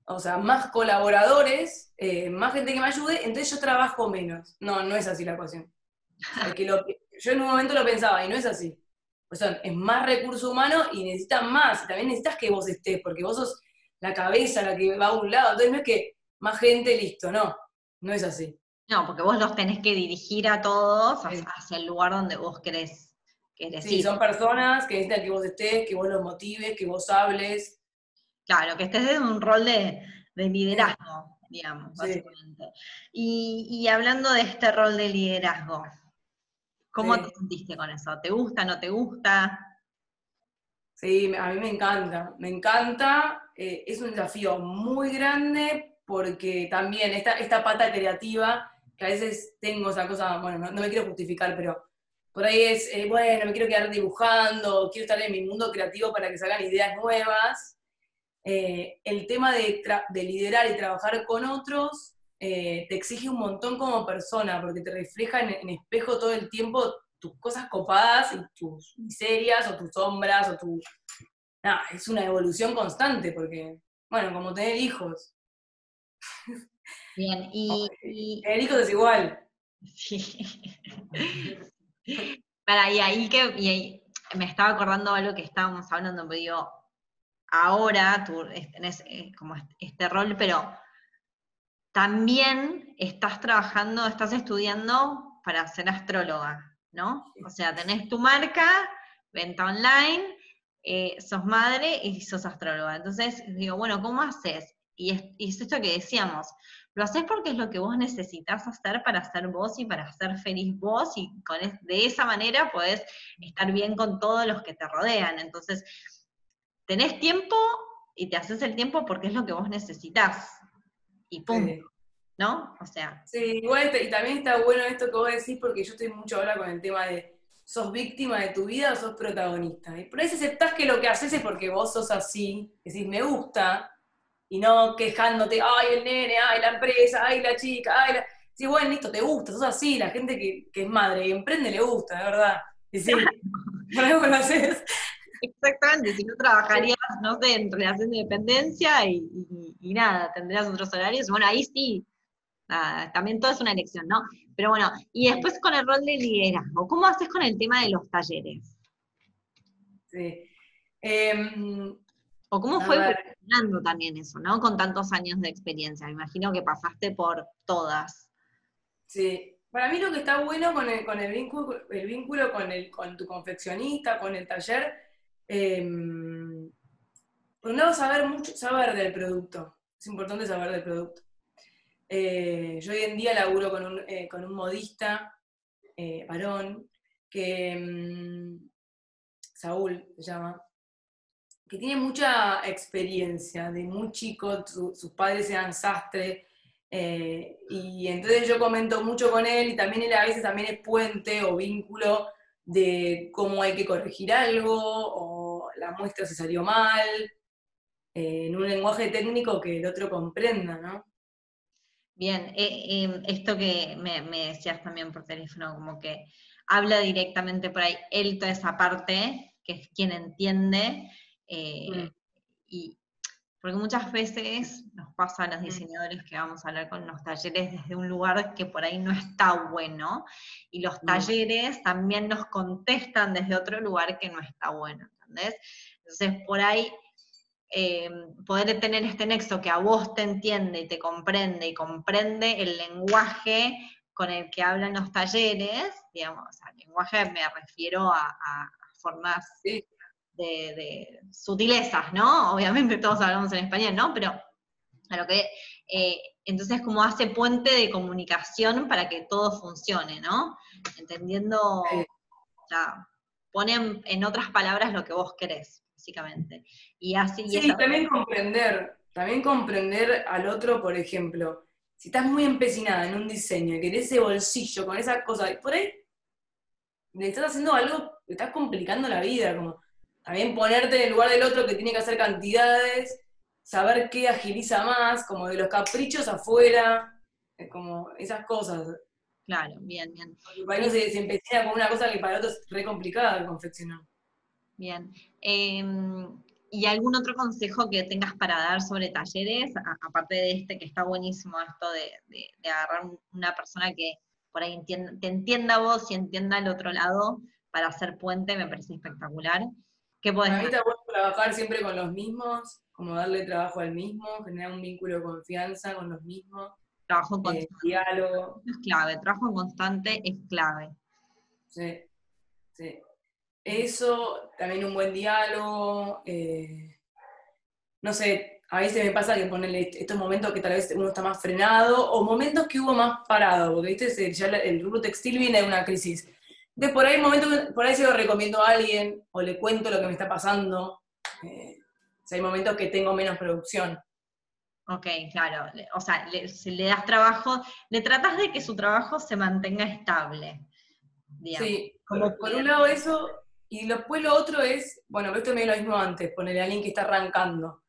S2: o sea, más colaboradores, eh, más gente que me ayude, entonces yo trabajo menos. No, no es así la ecuación. yo en un momento lo pensaba y no es así. Pues son, es más recurso humano y necesitan más. Y también necesitas que vos estés, porque vos sos la cabeza, la que va a un lado. Entonces no es que más gente, listo, no. No es así.
S1: No, porque vos los tenés que dirigir a todos hacia, el lugar donde vos querés
S2: sí, son personas que necesitan que vos estés, que vos los motives, que vos hables.
S1: Claro, que estés en un rol de, liderazgo, digamos, básicamente. Y, hablando de este rol de liderazgo, ¿cómo te sentiste con eso? ¿Te gusta, no te gusta?
S2: Sí, a mí me encanta, me encanta, eh, es un desafío muy grande porque también esta, esta pata creativa, que a veces tengo esa cosa, bueno, no me quiero justificar, pero por ahí es, eh, bueno, me quiero quedar dibujando, quiero estar en mi mundo creativo para que salgan ideas nuevas. Eh, el tema de, liderar y trabajar con otros eh, te exige un montón como persona, porque te refleja en, espejo todo el tiempo tus cosas copadas y tus miserias o tus sombras o tu... es una evolución constante, porque, bueno, como tener hijos.
S1: Bien, y...
S2: Tener hijos es igual.
S1: Sí. Para, y ahí que me estaba acordando algo que estábamos hablando, pero digo, ahora tú tenés eh, como este rol, pero también estás trabajando, estás estudiando para ser astróloga, ¿no? O sea, tenés tu marca, venta online, eh, sos madre y sos astróloga. Entonces, digo, bueno, ¿cómo haces? Y es, y es esto que decíamos, lo haces porque es lo que vos necesitas hacer para ser vos y para ser feliz vos y con de esa manera podés estar bien con todos los que te rodean. Entonces, tenés tiempo y te haces el tiempo porque es lo que vos necesitas. Y punto. ¿No? O sea.
S2: Sí, igual y también está bueno esto que vos decís porque yo estoy mucho ahora con el tema de sos víctima de tu vida o sos protagonista. Y por ahí aceptás que lo que haces es porque vos sos así, decís, me gusta, y no quejándote, ay, el nene, ay, la empresa, ay, la chica, ay, la... Sí, bueno, listo, te gusta, sos así, la gente que, es madre y emprende le gusta, de verdad. Y sí, por algo lo haces.
S1: Exactamente, si no trabajarías, no sé, en relación de dependencia y, nada, tendrías otros horarios, bueno, ahí sí, también todo es una elección, ¿no? Pero bueno, y después con el rol de liderazgo, ¿cómo haces con el tema de los talleres?
S2: Sí. Em,
S1: ¿O cómo fue evolucionando también eso, ¿no? Con tantos años de experiencia. Me imagino que pasaste por todas.
S2: Sí. Para mí lo que está bueno con el, con el vínculo, el vínculo con, el, con tu confeccionista, con el taller, em, por un lado saber mucho, saber del producto. Es importante saber del producto. Eh, yo hoy en día laburo con un, eh, con un modista, eh, varón, que em, Saúl se llama, que tiene mucha experiencia, de muy chico, sus padres eran sastre, eh, y entonces yo comento mucho con él y también él a veces también es puente o vínculo de cómo hay que corregir algo o la muestra se salió mal, eh, en un lenguaje técnico que el otro comprenda, ¿no?
S1: Bien, eh, em, esto que me, decías también por teléfono, como que habla directamente por ahí, él toda esa parte, que es quien entiende, mm. y, porque muchas veces nos pasa a los mm. diseñadores que vamos a hablar con los talleres desde un lugar que por ahí no está bueno, y los mm. talleres también nos contestan desde otro lugar que no está bueno, ¿entendés? Entonces, por ahí, eh, poder tener este nexo que a vos te entiende y te comprende y comprende el lenguaje con el que hablan los talleres, digamos, al lenguaje me refiero a, formas de, sutilezas, ¿no? Obviamente todos hablamos en español, ¿no? Pero a lo que, eh, entonces como hace puente de comunicación para que todo funcione, ¿no? Entendiendo, o sea, ponen en otras palabras lo que vos querés, básicamente. Y así...
S2: Sí, también comprender, también comprender al otro, por ejemplo, si estás muy empecinada en un diseño y querés ese bolsillo con esa cosa, por ahí le estás haciendo algo, le estás complicando la vida, como también ponerte en el lugar del otro que tiene que hacer cantidades, saber qué agiliza más, como de los caprichos afuera, como esas cosas.
S1: Claro, bien, bien.
S2: Para uno se, se con una cosa que para otro es re complicada de confeccionar.
S1: Bien. Em, ¿Y algún otro consejo que tengas para dar sobre talleres? aparte de este, que está buenísimo, esto de, agarrar una persona que por ahí te entienda vos y entienda al otro lado para hacer puente, me parece espectacular.
S2: ¿Qué podés A mí está bueno trabajar siempre con los mismos, como darle trabajo al mismo, generar un vínculo de confianza con los mismos.
S1: Trabajo constante. Eh, diálogo. Es clave, trabajo constante es clave.
S2: Sí, sí. Eso, también un buen diálogo. Eh, no sé, a veces me pasa que ponerle estos momentos que tal vez uno está más frenado, o momentos que hubo más parado, porque ¿viste? ya el rubro textil viene de una crisis de por ahí, momento, por ahí se lo recomiendo a alguien o le cuento lo que me está pasando. Eh, hay momentos que tengo menos producción.
S1: Ok, claro. O sea, le, si le das trabajo, le tratas de que su trabajo se mantenga estable.
S2: Sí, como por un lado eso, y después lo otro es, bueno, esto me lo mismo antes, ponerle a alguien que está arrancando.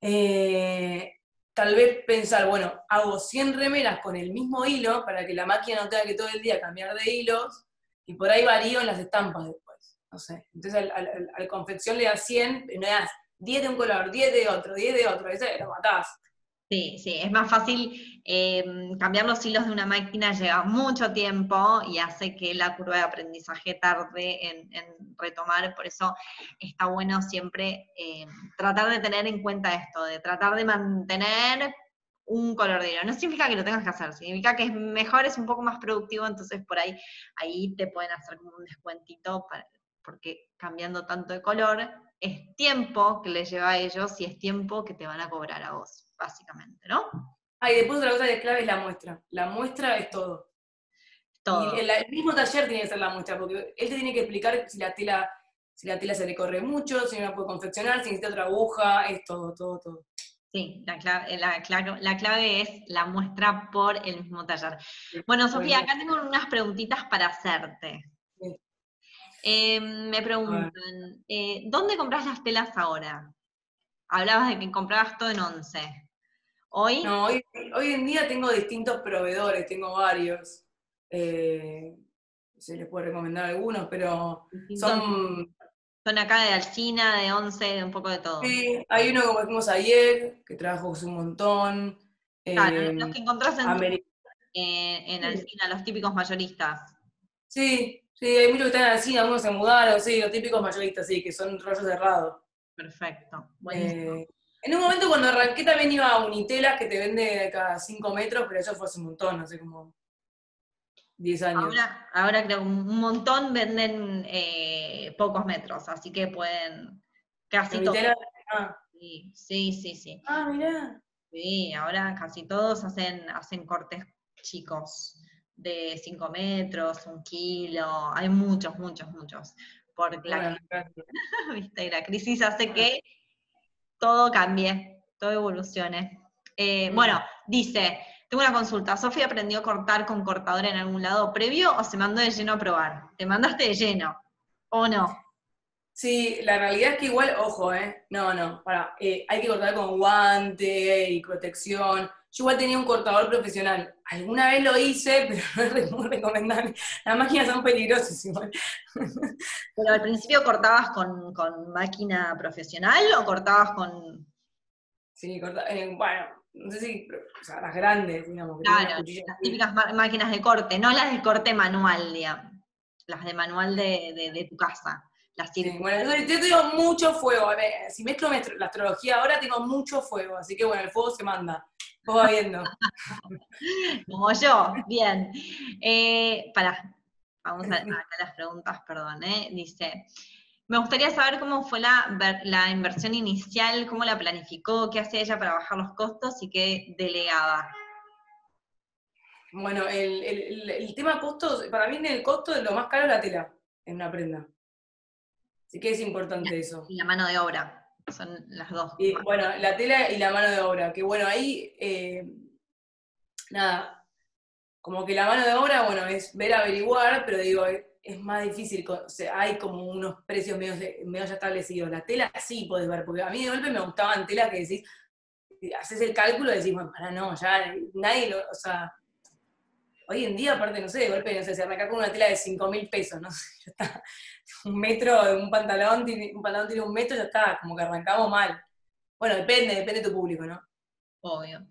S2: Eh, tal vez pensar, bueno, hago 100 remeras con el mismo hilo para que la máquina no tenga que todo el día cambiar de hilos y por ahí varío en las estampas después, no sé. Entonces al, confección le das 100, no le das 10 de un color, 10 de otro, 10 de otro, ese lo matás.
S1: Sí, sí, es más fácil eh, cambiar los hilos de una máquina, lleva mucho tiempo y hace que la curva de aprendizaje tarde en, retomar, por eso está bueno siempre eh, tratar de tener en cuenta esto, de tratar de mantener un color de hilo. No significa que lo tengas que hacer, significa que es mejor, es un poco más productivo, entonces por ahí, ahí te pueden hacer como un descuentito, porque cambiando tanto de color, es tiempo que les lleva a ellos y es tiempo que te van a cobrar a vos, básicamente, ¿no?
S2: Ah, y después otra cosa que es clave es la muestra. La muestra es todo. Todo. Y el, mismo taller tiene que ser la muestra, porque él te tiene que explicar si la tela, si la tela se le corre mucho, si no la puede confeccionar, si necesita otra aguja, es todo, todo, todo.
S1: Sí, la clave, la, clave, es la muestra por el mismo taller. Bueno, Sofía, acá tengo unas preguntitas para hacerte. Eh, me preguntan, eh, ¿dónde compras las telas ahora? Hablabas de que comprabas todo en once. ¿Hoy?
S2: No, hoy, en día tengo distintos proveedores, tengo varios. Eh, se les puede recomendar algunos, pero son
S1: son acá de Alcina, de Once, de un poco de todo.
S2: Sí, hay uno como vimos ayer, que trabajó un montón.
S1: Claro, eh, los que encontrás en, eh, en Alcina, los típicos mayoristas.
S2: Sí, sí, hay muchos que están en Alcina, algunos se mudaron, sí, los típicos mayoristas, sí, que son rollos cerrados.
S1: Perfecto,
S2: buenísimo. Eh, en un momento cuando arranqué también iba a Unitelas, que te vende cada 5 metros, pero eso fue hace un montón, no sé cómo 10 años.
S1: Ahora, creo que un montón venden eh, pocos metros, así que pueden casi todos. Ah. Sí, sí, sí,
S2: Ah, mirá.
S1: Sí, ahora casi todos hacen, hacen cortes chicos de 5 metros, un kilo, hay muchos, muchos, muchos. por la, la crisis hace que todo cambie, todo evolucione. Eh, bueno, dice, tengo una consulta. ¿Sofía aprendió a cortar con cortador en algún lado previo o se mandó de lleno a probar? ¿Te mandaste de lleno o no?
S2: Sí, la realidad es que igual, ojo, ¿eh? No, no, para, eh, hay que cortar con guante y protección. Yo igual tenía un cortador profesional. Alguna vez lo hice, pero no es muy recomendable. Las máquinas son peligrosas igual.
S1: ¿Pero al principio cortabas con, máquina profesional o cortabas con...?
S2: Sí, corta, eh, bueno, no sé si, o sea, las grandes, digamos.
S1: Claro, las típicas máquinas de corte, no las de corte manual, digamos. Las de manual de, tu casa. Las
S2: sí, bueno, yo tengo mucho fuego. A ver, si mezclo la astrología ahora, tengo mucho fuego. Así que bueno, el fuego se manda. Vos viendo.
S1: Como yo, bien. Eh, para, vamos a, a las preguntas, perdón. Eh. Dice, me gustaría saber cómo fue la, la inversión inicial, cómo la planificó, qué hacía ella para bajar los costos y qué delegaba.
S2: Bueno, el, tema costos, para mí el costo de lo más caro es la tela en una prenda. Así que es importante eso.
S1: Y la mano de obra, son las dos.
S2: Y, bueno, la tela y la mano de obra, que bueno, ahí, eh, nada, como que la mano de obra, bueno, es ver, averiguar, pero digo, es más difícil, o sea, hay como unos precios medio, medio ya establecidos. La tela sí puedes ver, porque a mí de golpe me gustaban telas que decís, haces el cálculo y decís, bueno, para no, ya nadie lo, o sea, hoy en día, aparte, no sé, de golpe, no sé, se arranca con una tela de 5 mil pesos, no sé, ya está, un metro de un pantalón, un pantalón tiene un metro, ya está, como que arrancamos mal. Bueno, depende, depende de tu público, ¿no?
S1: Obvio.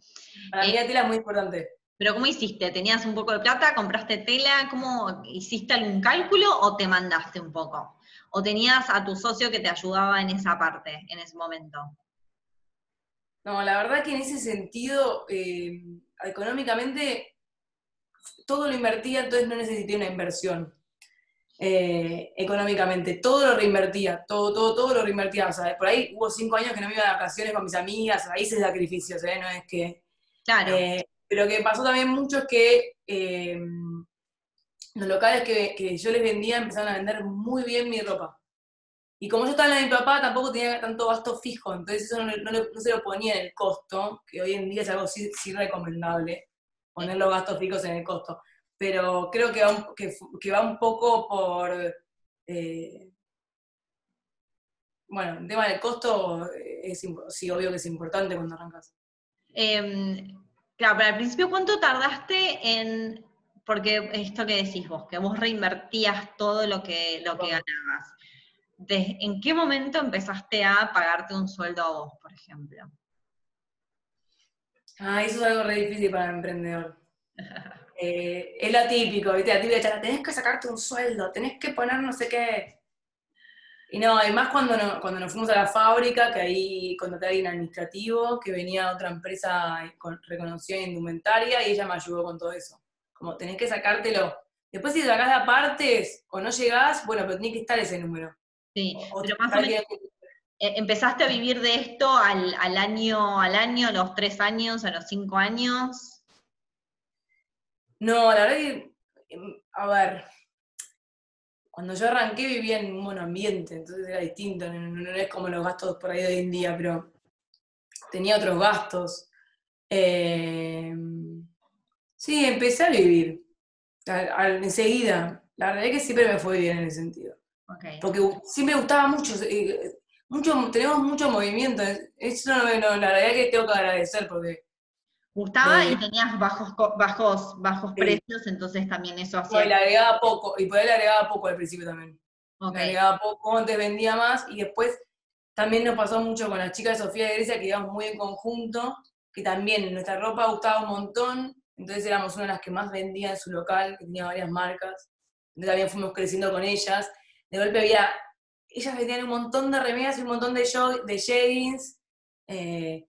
S2: Para mí la tela es muy importante.
S1: Pero ¿cómo hiciste? ¿Tenías un poco de plata? ¿Compraste tela? ¿Cómo hiciste algún cálculo o te mandaste un poco? ¿O tenías a tu socio que te ayudaba en esa parte, en ese momento?
S2: No, la verdad que en ese sentido, eh, económicamente, todo lo invertía, entonces no necesité una inversión. Eh, económicamente, todo lo reinvertía, todo, todo, todo lo reinvertía. O sea, por ahí hubo cinco años que no me iba de vacaciones con mis amigas, ahí se sacrificios, ¿eh? No es que...
S1: Claro.
S2: Pero que pasó también mucho es que eh, los locales que, yo les vendía empezaron a vender muy bien mi ropa. Y como yo estaba en la de mi papá, tampoco tenía tanto gasto fijo, entonces eso no, se lo ponía en el costo, que hoy en día es algo sí, recomendable, poner los gastos fijos en el costo. Pero creo que va un, que, va un poco por... Eh, bueno, el tema del costo es sí, obvio que es importante cuando arrancas.
S1: Em, Claro, pero al principio, ¿cuánto tardaste en, porque esto que decís vos, que vos reinvertías todo lo que, lo que ganabas? ¿En qué momento empezaste a pagarte un sueldo a vos, por ejemplo?
S2: Ah, eso es algo re difícil para el emprendedor. Eh, es lo típico, ¿viste? La típica tenés que sacarte un sueldo, tenés que poner no sé qué. Y no, además cuando, cuando nos fuimos a la fábrica, que ahí contraté a alguien administrativo, que venía otra empresa reconocida en indumentaria, y ella me ayudó con todo eso. Como tenés que sacártelo. Después si sacás de apartes o no llegás, bueno, pero tiene que estar ese número.
S1: Sí, pero más o menos, eh, ¿empezaste a vivir de esto al, al, año, al año, a los tres años, a los cinco años?
S2: No, la verdad que, em, a ver, cuando yo arranqué vivía en un buen ambiente, entonces era distinto, no, es como los gastos por ahí de hoy en día, pero tenía otros gastos. Eh, sí, empecé a vivir enseguida. La verdad es que siempre me fue bien en ese sentido. Porque sí me gustaba mucho, eh, mucho, tenemos mucho movimiento. Eso no, la verdad es que tengo que agradecer porque
S1: gustaba y tenías bajos bajos bajos precios, entonces también eso hacía.
S2: Y le agregaba poco, y por ahí le agregaba poco al principio también. Le agregaba poco, antes vendía más, y después también nos pasó mucho con las chicas de Sofía de Grecia, que íbamos muy en conjunto, que también nuestra ropa gustaba un montón, entonces éramos una de las que más vendía en su local, que tenía varias marcas. Entonces también fuimos creciendo con ellas. De golpe había, ellas vendían un montón de remeras y un montón de, de jeggings. Eh,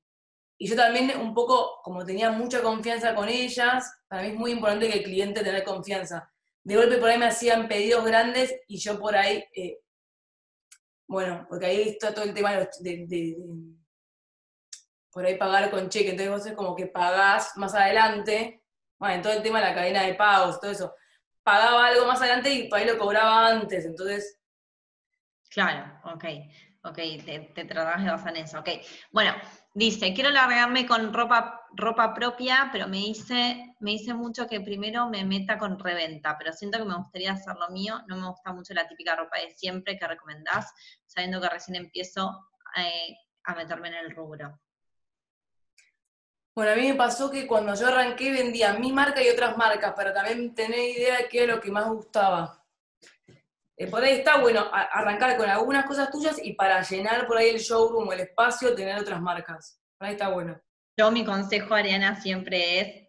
S2: y yo también un poco, como tenía mucha confianza con ellas, para mí es muy importante que el cliente tenga confianza. De golpe por ahí me hacían pedidos grandes y yo por ahí, eh, bueno, porque ahí está todo el tema de, por ahí pagar con cheque, entonces vos es como que pagás más adelante, bueno, todo el tema de la cadena de pagos, todo eso, pagaba algo más adelante y por ahí lo cobraba antes, entonces
S1: Claro, ok. Ok, te, te tratas de basar en eso. Ok. Bueno, dice, quiero largarme con ropa, ropa propia, pero me dice, me dice mucho que primero me meta con reventa, pero siento que me gustaría hacer lo mío. No me gusta mucho la típica ropa de siempre que recomendás, sabiendo que recién empiezo eh, a meterme en el rubro.
S2: Bueno, a mí me pasó que cuando yo arranqué vendía mi marca y otras marcas, pero también tener idea de qué era lo que más gustaba. Eh, por ahí está bueno arrancar con algunas cosas tuyas y para llenar por ahí el showroom o el espacio, tener otras marcas. Por ahí está bueno.
S1: Yo mi consejo, Ariana, siempre es,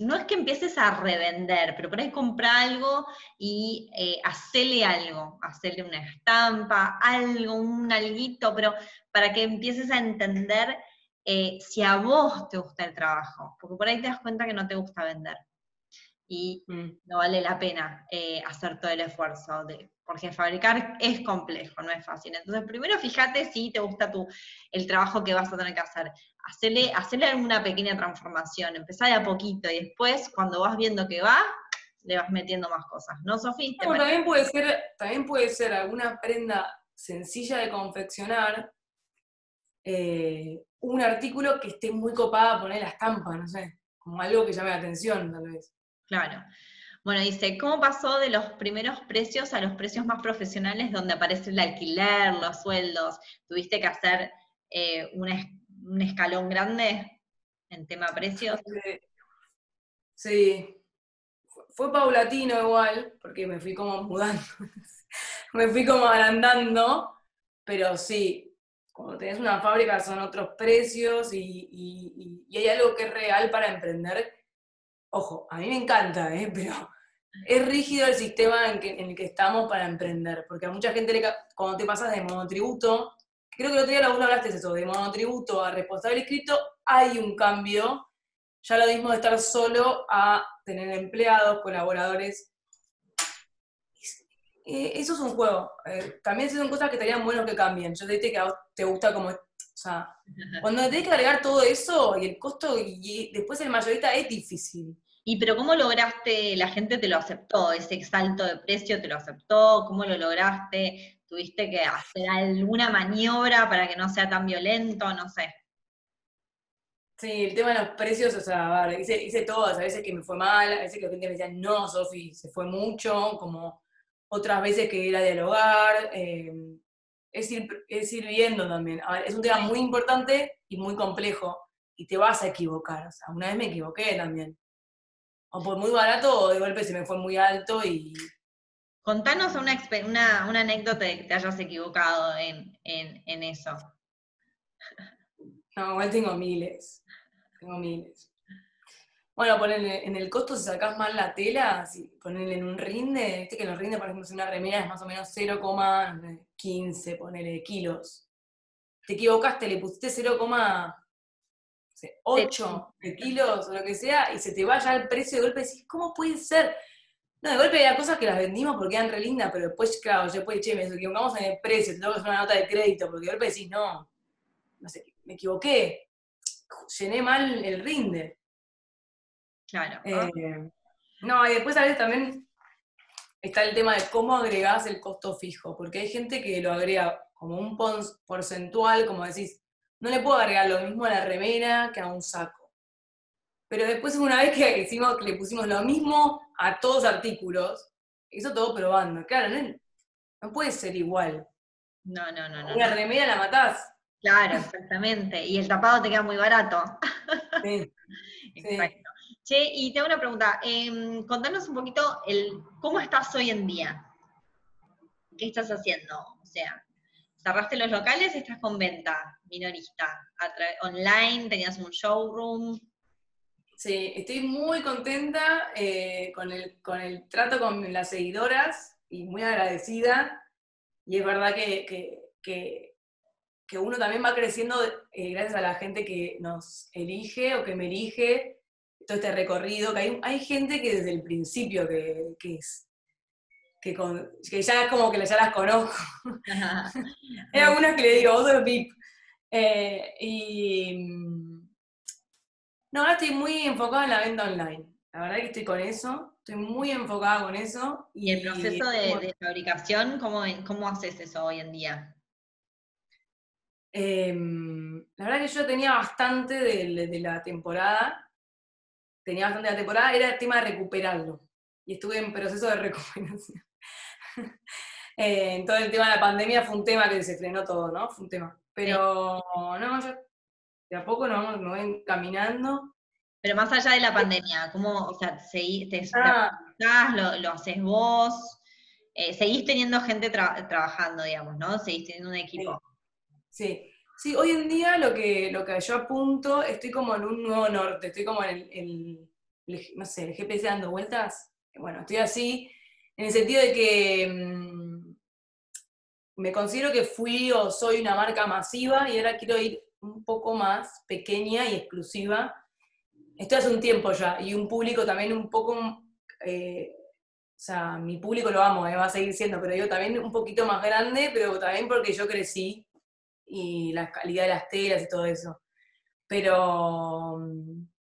S1: no es que empieces a revender, pero por ahí compra algo y eh, hacele algo, hacerle una estampa, algo, un alguito, pero para que empieces a entender eh, si a vos te gusta el trabajo, porque por ahí te das cuenta que no te gusta vender y mm. no vale la pena eh, hacer todo el esfuerzo, de, porque fabricar es complejo, no es fácil. Entonces, primero fíjate si te gusta tu, el trabajo que vas a tener que hacer. Hacerle, hacerle alguna pequeña transformación, empezar de a poquito y después, cuando vas viendo que va, le vas metiendo más cosas, ¿no, Sofía?
S2: también, puede ser, también puede ser alguna prenda sencilla de confeccionar, eh, un artículo que esté muy copada poner la estampa, no sé, como algo que llame la atención, tal vez.
S1: Claro. Bueno, dice, ¿cómo pasó de los primeros precios a los precios más profesionales donde aparece el alquiler, los sueldos? ¿Tuviste que hacer eh, un, escalón grande en tema precios?
S2: Sí. Fue paulatino igual, porque me fui como mudando, me fui como agrandando, pero sí, cuando tenés una fábrica son otros precios y hay algo que es real para emprender Ojo, a mí me encanta, ¿eh? pero es rígido el sistema en, el que estamos para emprender, porque a mucha gente, le, cuando te pasas de monotributo, creo que el otro día la hablaste de eso, de monotributo a responsable inscrito, hay un cambio, ya lo mismo de estar solo a tener empleados, colaboradores. Eh, eso es un juego. Eh, también son cosas que estarían buenos que cambien. Yo te dije que a vos te gusta como... O sea, cuando tenés que agregar todo eso y el costo y después el mayorista es difícil.
S1: ¿Y pero cómo lograste, la gente te lo aceptó, ese salto de precio te lo aceptó? ¿Cómo lo lograste? ¿Tuviste que hacer alguna maniobra para que no sea tan violento? No sé.
S2: Sí, el tema de los precios, o sea, hice, hice todas, a veces que me fue mal, a veces que la gente me decía, no, Sofi, se fue mucho, como otras veces que era dialogar, eh, es, ir, es ir viendo también. Es un tema muy importante y muy complejo, y te vas a equivocar, o sea, una vez me equivoqué también o por muy barato o de golpe se me fue muy alto y...
S1: Contanos una, una, una anécdota de que te hayas equivocado en, eso.
S2: No, igual tengo miles. Tengo miles. Bueno, ponerle, en el costo si sacás mal la tela, si ponerle en un rinde, viste que los rinde, por ejemplo, si una remera es más o menos 0,15, ponele, kilos. Te equivocaste, le pusiste 0, 8 kilos o lo que sea, y se te vaya el precio de golpe y decís, ¿cómo puede ser? No, de golpe hay cosas que las vendimos porque eran re lindas, pero después, claro, después, che, me equivocamos en el precio, te tengo que hacer una nota de crédito, porque de golpe decís, no, no sé, me equivoqué, llené mal el rinde.
S1: Claro.
S2: Eh, no, y después a veces también está el tema de cómo agregás el costo fijo, porque hay gente que lo agrega como un porcentual, como decís, no le puedo agregar lo mismo a la remera que a un saco. Pero después una vez que hicimos, que le pusimos lo mismo a todos los artículos, hizo todo probando. Claro, no, puede ser igual.
S1: No, no, no.
S2: Una remera la matás.
S1: Claro, exactamente. Y el tapado te queda muy barato. Sí. Exacto. Che, y te hago una pregunta. Em, contanos un poquito el cómo estás hoy en día. ¿Qué estás haciendo? O sea, cerraste los locales, estás con venta minorista, online, tenías un showroom.
S2: Sí, estoy muy contenta eh, con, el, con el trato con las seguidoras y muy agradecida. Y es verdad que, que, uno también va creciendo eh, gracias a la gente que nos elige o que me elige, todo este recorrido, que hay, hay gente que desde el principio que, es que, con, que ya es como que ya las conozco. Hay algunas que le digo, sos VIP. Eh, y no, ahora estoy muy enfocada en la venta online. La verdad que estoy con eso. estoy muy enfocada con eso.
S1: ¿Y, el proceso de, fabricación, ¿cómo, ¿cómo haces eso hoy en día?
S2: Em, la verdad que yo tenía bastante de, la temporada, tenía bastante de la temporada, era el tema de recuperarlo. Y estuve en proceso de recuperación. eh, todo el tema de la pandemia fue un tema que se frenó todo, ¿no? Fue un tema. Pero no, yo de a poco nos me voy caminando.
S1: Pero más allá de la pandemia, ¿cómo, o sea, te, ah. lo, lo haces vos? Eh, seguís teniendo gente trabajando, digamos, ¿no? Seguís teniendo un equipo.
S2: Sí. sí. hoy en día lo que, lo que yo apunto, estoy como en un nuevo norte, estoy como en el, no sé, el GPS dando vueltas. Bueno, estoy así, en el sentido de que mm, me considero que fui o soy una marca masiva y ahora quiero ir un poco más pequeña y exclusiva. Estoy hace un tiempo ya, y un público también un poco, eh, o sea, mi público lo amo, eh, va a seguir siendo, pero digo también un poquito más grande, pero también porque yo crecí y la calidad de las telas y todo eso. Pero, mm,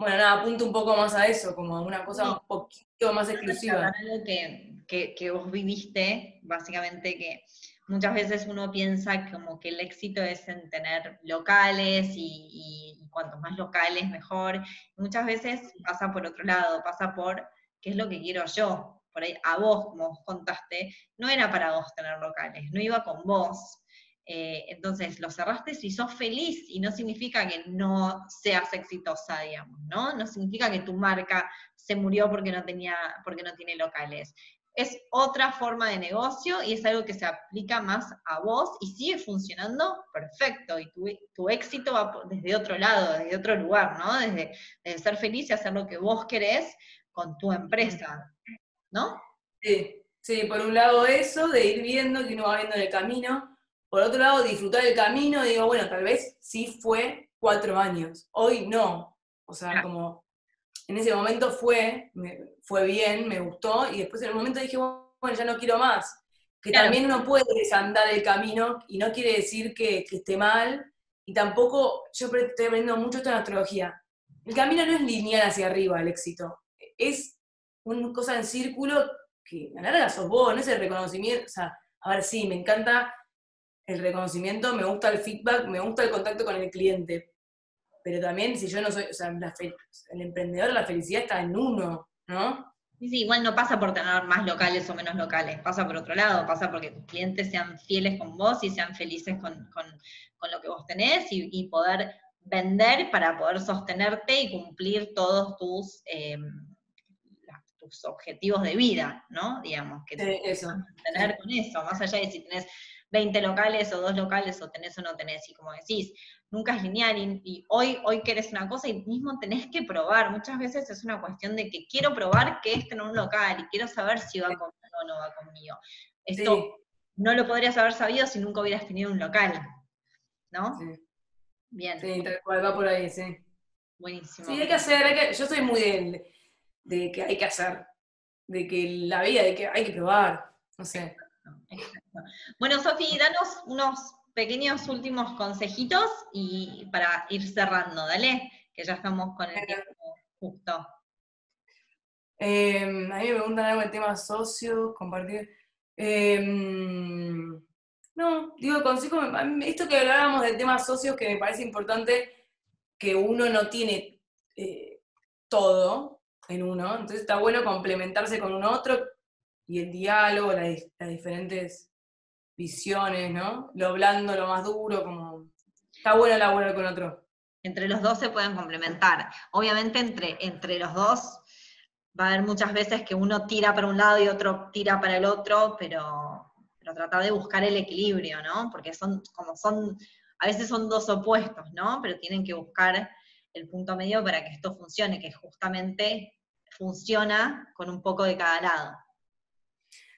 S2: bueno, nada, apunto un poco más a eso, como una cosa un poquito más exclusiva.
S1: Algo que, que vos viviste, básicamente que muchas veces uno piensa como que el éxito es en tener locales y, y, cuantos más locales mejor. Muchas veces pasa por otro lado, pasa por qué es lo que quiero yo. Por ahí a vos, como vos contaste, no era para vos tener locales, no iba con vos. Eh, entonces lo cerraste si sos feliz y no significa que no seas exitosa, digamos, ¿no? No significa que tu marca se murió porque no tenía, porque no tiene locales es otra forma de negocio y es algo que se aplica más a vos y sigue funcionando perfecto. Y tu, éxito va desde otro lado, desde otro lugar, ¿no? Desde, ser feliz y hacer lo que vos querés con tu empresa, ¿no?
S2: Sí, sí, por un lado eso, de ir viendo que uno va viendo el camino. Por otro lado, disfrutar el camino, digo, bueno, tal vez sí fue cuatro años, hoy no. O sea, como en ese momento fue, fue bien, me gustó, y después en el momento dije, bueno, ya no quiero más. Que también uno puede desandar el camino, y no quiere decir que, esté mal, y tampoco, yo estoy aprendiendo mucho esto en astrología. El camino no es lineal hacia arriba, el éxito. Es una cosa en círculo que a la larga sos vos, no es el reconocimiento. O sea, a ver, sí, me encanta el reconocimiento, me gusta el feedback, me gusta el contacto con el cliente, pero también si yo no soy, o sea, el emprendedor, la felicidad está en uno, ¿no?
S1: Sí, sí, igual no pasa por tener más locales o menos locales, pasa por otro lado, pasa porque tus clientes sean fieles con vos y sean felices con, lo que vos tenés y, poder vender para poder sostenerte y cumplir todos tus, em, tus objetivos de vida, ¿no? Digamos, que
S2: sí, eso.
S1: tener con eso, más allá de si tenés 20 locales o dos locales o tenés o no tenés, y como decís, nunca es lineal y, hoy, hoy querés una cosa y mismo tenés que probar. Muchas veces es una cuestión de que quiero probar que es tener un local y quiero saber si va conmigo o no va conmigo. Esto no lo podrías haber sabido si nunca hubieras tenido un local, ¿no? Sí.
S2: Bien. Sí, tal cual va por ahí, sí.
S1: Buenísimo.
S2: Sí, hay que hacer, hay que, yo soy muy de, de, que hay que hacer, de que la vida, de que hay que probar, no sé.
S1: Bueno, Sofi, danos unos pequeños últimos consejitos y para ir cerrando, dale, que ya estamos con el tiempo justo.
S2: Em, a mí me preguntan algo del tema socio, compartir. Em, no, digo, consejo, esto que hablábamos del tema socios, que me parece importante que uno no tiene eh, todo en uno, entonces está bueno complementarse con un otro y el diálogo, las diferentes visiones, ¿no? Lo blando, lo más duro, como... Está bueno laburar con otro.
S1: Entre los dos se pueden complementar. Obviamente entre, entre los dos va a haber muchas veces que uno tira para un lado y otro tira para el otro, pero, pero tratar de buscar el equilibrio, ¿no? Porque son como son, a veces son dos opuestos, ¿no? Pero tienen que buscar el punto medio para que esto funcione, que justamente funciona con un poco de cada lado.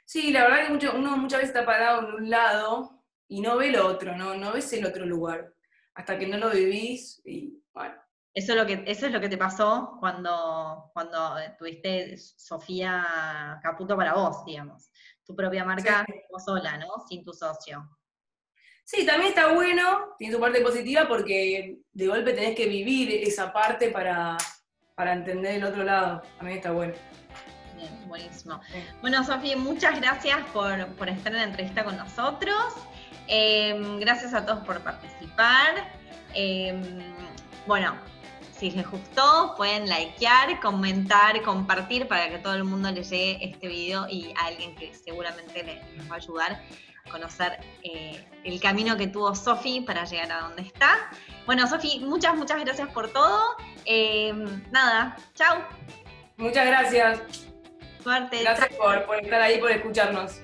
S2: Sí, la verdad que uno muchas veces está parado en un lado y no ve el otro, ¿no? No ves el otro lugar, hasta que no lo vivís y bueno.
S1: Eso es lo que, eso es lo que te pasó cuando, cuando tuviste Sofía Caputo para vos, digamos. Tu propia marca vos sola, ¿no? Sin tu socio.
S2: Sí, también está bueno, tiene su parte positiva porque de golpe tenés que vivir esa parte para, para entender el otro lado. A mí está bueno.
S1: Bien, buenísimo. Bueno, Sofía, muchas gracias por, estar en la entrevista con nosotros. Em, gracias a todos por participar. Em, bueno, si les gustó, pueden likear, comentar, compartir para que todo el mundo le llegue este video y a alguien que seguramente les, va a ayudar a conocer eh, el camino que tuvo Sofi para llegar a donde está. Bueno, Sofi, muchas, muchas gracias por todo. Em, nada, chao.
S2: Muchas gracias. Gracias por estar ahí, por escucharnos.